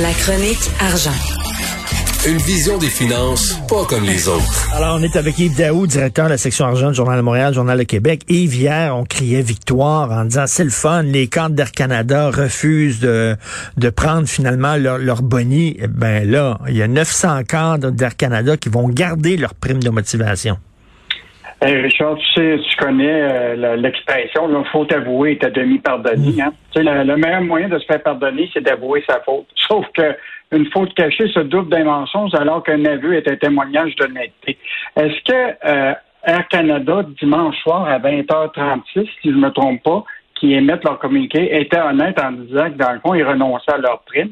La chronique argent. Une vision des finances pas comme les autres. Alors, on est avec Yves Daou, directeur de la section argent du Journal de Montréal, Journal de Québec. Yves, hier, on criait victoire en disant c'est le fun, les cadres d'Air Canada refusent de, de prendre finalement leur, leur boni. Eh ben là, il y a 900 cadres d'Air Canada qui vont garder leur prime de motivation. Hey Richard, tu sais, tu connais euh, l'expression, il faut avouer, est à demi pardonné. Hein? Tu sais, le, le, meilleur moyen de se faire pardonner, c'est d'avouer sa faute. Sauf que une faute cachée se double d'un mensonge alors qu'un aveu est un témoignage d'honnêteté. Est-ce que euh, Air Canada, dimanche soir à 20h36, si je ne me trompe pas, qui émettent leur communiqué, était honnête en disant que dans le fond, ils renonçaient à leur prime?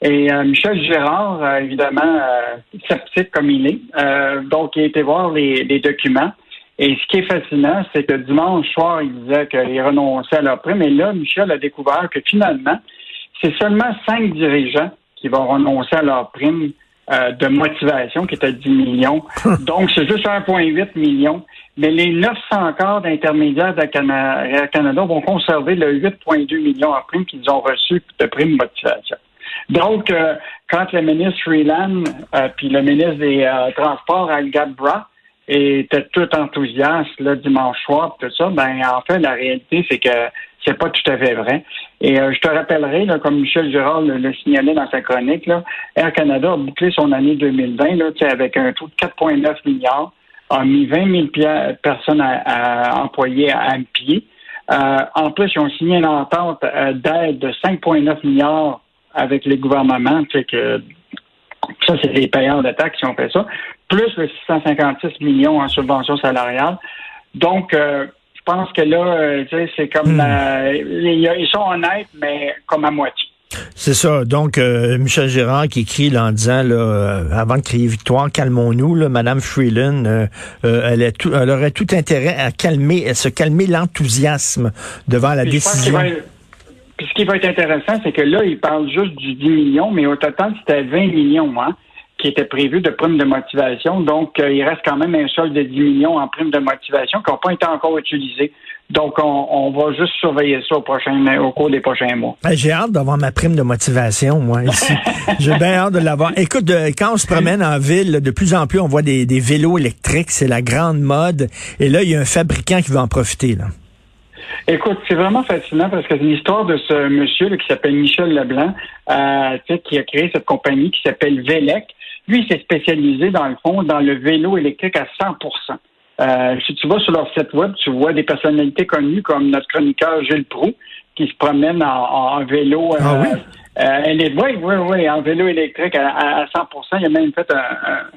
Et euh, Michel Gérard, euh, évidemment, sceptique comme il est, donc il a été voir les, les documents. Et ce qui est fascinant, c'est que dimanche soir, il disait qu'ils renonçaient à leur prime. Et là, Michel a découvert que finalement, c'est seulement cinq dirigeants qui vont renoncer à leur prime euh, de motivation qui à 10 millions. Donc, c'est juste 1,8 million. Mais les 900 corps d'intermédiaires de Canada vont conserver le 8,2 millions en prime qu'ils ont reçu de prime motivation. Donc, euh, quand le ministre Freeland euh, puis le ministre des Transports, Al Gadbra, était tout enthousiaste le dimanche soir, tout ça, ben en fait, la réalité, c'est que c'est pas tout à fait vrai. Et euh, je te rappellerai, là, comme Michel Girard le, signalait dans sa chronique, là, Air Canada a bouclé son année 2020 là, avec un taux de 4,9 milliards, a mis 20 000 personnes à, employer à, pied. Euh, en plus, ils ont signé une entente euh, d'aide de 5,9 milliards avec les gouvernements, que ça, c'est les payeurs de taxes qui ont fait ça, plus le 656 millions en subvention salariale. Donc, je pense que là, euh, c'est comme hmm. ils sont honnêtes, mais comme à moitié. C'est ça. Donc, euh, Michel Gérard qui écrit là, en disant, là, euh, avant de crier victoire, calmons-nous. Là, Madame Freeland, elle, est tout, elle aurait tout intérêt à calmer, à se calmer l'enthousiasme devant la décision. Puis ce qui va être intéressant, c'est que là, il parle juste du 10 millions, mais au total, c'était 20 millions. Hein? Qui était prévu de primes de motivation. Donc, euh, il reste quand même un solde de 10 millions en primes de motivation qui n'ont pas été encore utilisés. Donc, on, va juste surveiller ça au, prochain, au cours des prochains mois. Ben, j'ai hâte d'avoir ma prime de motivation, moi, ici. J'ai bien hâte de l'avoir. Écoute, quand on se promène en ville, de plus en plus, on voit des, des vélos électriques. C'est la grande mode. Et là, il y a un fabricant qui va en profiter. Là. Écoute, c'est vraiment fascinant parce que c'est l'histoire de ce monsieur qui s'appelle Michel Leblanc, euh, qui a créé cette compagnie qui s'appelle Velec. Lui, il s'est spécialisé, dans le fond, dans le vélo électrique à 100% euh, Si tu vas sur leur site web, tu vois des personnalités connues comme notre chroniqueur Gilles Proux, qui se promène en, vélo. Ah oui? Euh, oui, oui, oui, en vélo électrique à, 100% Il a même fait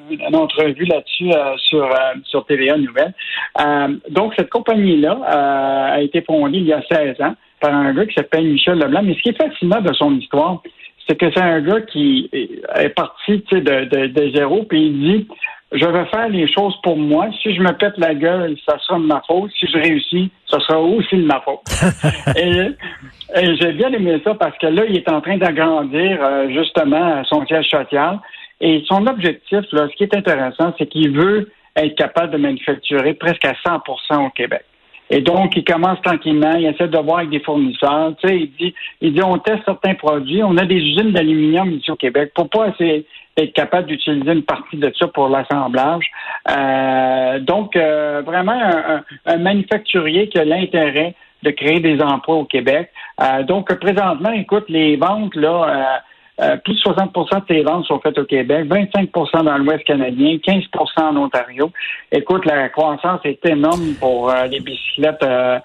une entrevue là-dessus euh, sur, euh, sur TVA Nouvelle. donc, cette compagnie-là a été fondée il y a 16 ans par un gars qui s'appelle Michel Leblanc. Mais ce qui est fascinant de son histoire, c'est que c'est un gars qui est parti de, de, de zéro, puis il dit je vais faire les choses pour moi. Si je me pète la gueule, ça sera de ma faute. Si je réussis, ça sera aussi de ma faute. et, j'ai bien aimé ça parce que là, il est en train d'agrandir euh, justement son siège social. Et son objectif, là, ce qui est intéressant, c'est qu'il veut être capable de manufacturer presque à 100% au Québec. Et donc, il commence tranquillement, il essaie de voir avec des fournisseurs. Tu sais, il dit, il dit, on teste certains produits. On a des usines d'aluminium ici au Québec. Pour pas essayer être capable d'utiliser une partie de ça pour l'assemblage. Euh, donc, euh, vraiment un, manufacturier qui a l'intérêt de créer des emplois au Québec. Euh, donc, présentement, écoute, les ventes, là, euh, plus de 60 de tes ventes sont faites au Québec, 25% dans l'Ouest canadien, 15% en Ontario. Écoute, la croissance est énorme pour euh, les bicyclettes euh,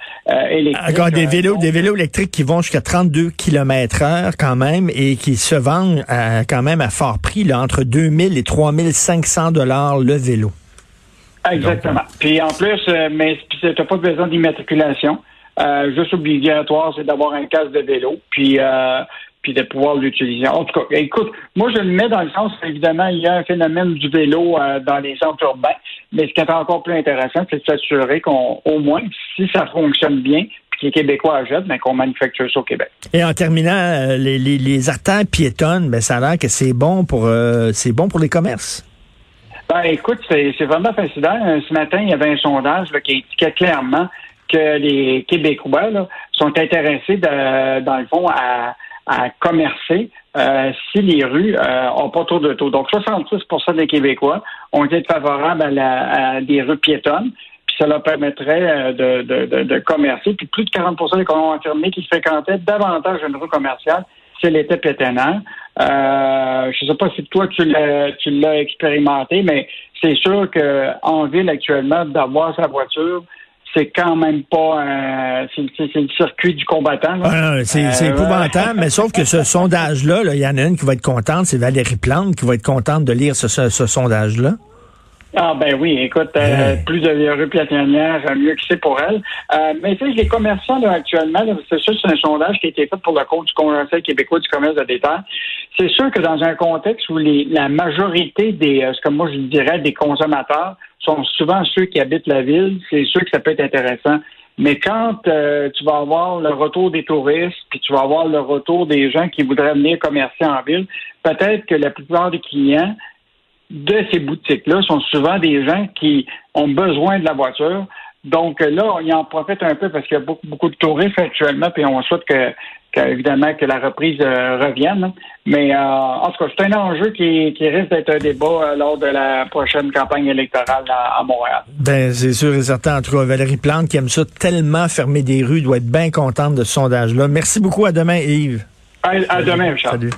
électriques. Encore des vélos, des vélos électriques qui vont jusqu'à 32 km heure quand même et qui se vendent quand même à fort prix, là, entre 2000 et 3500 dollars le vélo. Exactement. puis en plus, mais tu n'as pas besoin d'immatriculation. juste obligatoire, c'est d'avoir un casque de vélo. Puis puis de pouvoir l'utiliser. En tout cas, écoute, moi je le mets dans le sens, évidemment, il y a un phénomène du vélo euh, dans les centres urbains, mais ce qui est encore plus intéressant, c'est de s'assurer qu'on, au moins, si ça fonctionne bien, puis que les Québécois achètent, mais qu'on manufacture ça au Québec. Et en terminant, euh, les, les, les, artères piétonnes, ben, ça a l'air que c'est bon pour euh, c'est bon pour les commerces. Ben, écoute, c'est, c'est vraiment fascinant. Ce matin, il y avait un sondage qui indiquait clairement que les Québécois là, sont intéressés, de, dans le fond, à à commercer euh, si les rues n'ont pas trop de taux. Donc, 66% des Québécois ont été favorables à, des rues piétonnes ça leur permettrait de, de, de, commercer. Puis plus de 40% des colons infirmiers qui fréquentaient davantage une rue commerciale si elle était piétonnaire. Euh, je ne sais pas si toi tu l'as tu l'as expérimenté, mais c'est sûr qu'en ville actuellement, d'avoir sa voiture, c'est quand même pas un, c'est, le circuit du combattant. c'est, euh, épouvantable, mais sauf que ce sondage-là, il y en a une qui va être contente, c'est Valérie Plante qui va être contente de lire ce, ce sondage-là. Ah ben oui, écoute, euh, plus de rues piétonnières, mieux que c'est pour elle. Euh, mais tu sais, les commerçants là, actuellement, c'est sûr c'est un sondage qui a été fait pour le compte du Conseil québécois du commerce de détail. C'est sûr que dans un contexte où les, la majorité des, euh, ce que moi je dirais, des consommateurs sont souvent ceux qui habitent la ville, c'est sûr que ça peut être intéressant. Mais quand tu vas avoir le retour des touristes, puis tu vas avoir le retour des gens qui voudraient venir commercer en ville, peut-être que la plupart des clients de ces boutiques-là sont souvent des gens qui ont besoin de la voiture. Donc là, on y en profite un peu parce qu'il y a beaucoup, beaucoup de touristes actuellement, puis on souhaite que, évidemment que la reprise euh, revienne. Mais euh, en tout cas, c'est un enjeu qui, qui risque d'être un débat euh, lors de la prochaine campagne électorale à, Montréal. Ben c'est sûr et certain. En tout cas, Valérie Plante qui aime ça tellement fermer des rues doit être bien contente de ce sondage-là. Merci beaucoup. À demain, Yves. À, à demain, Richard. Salut.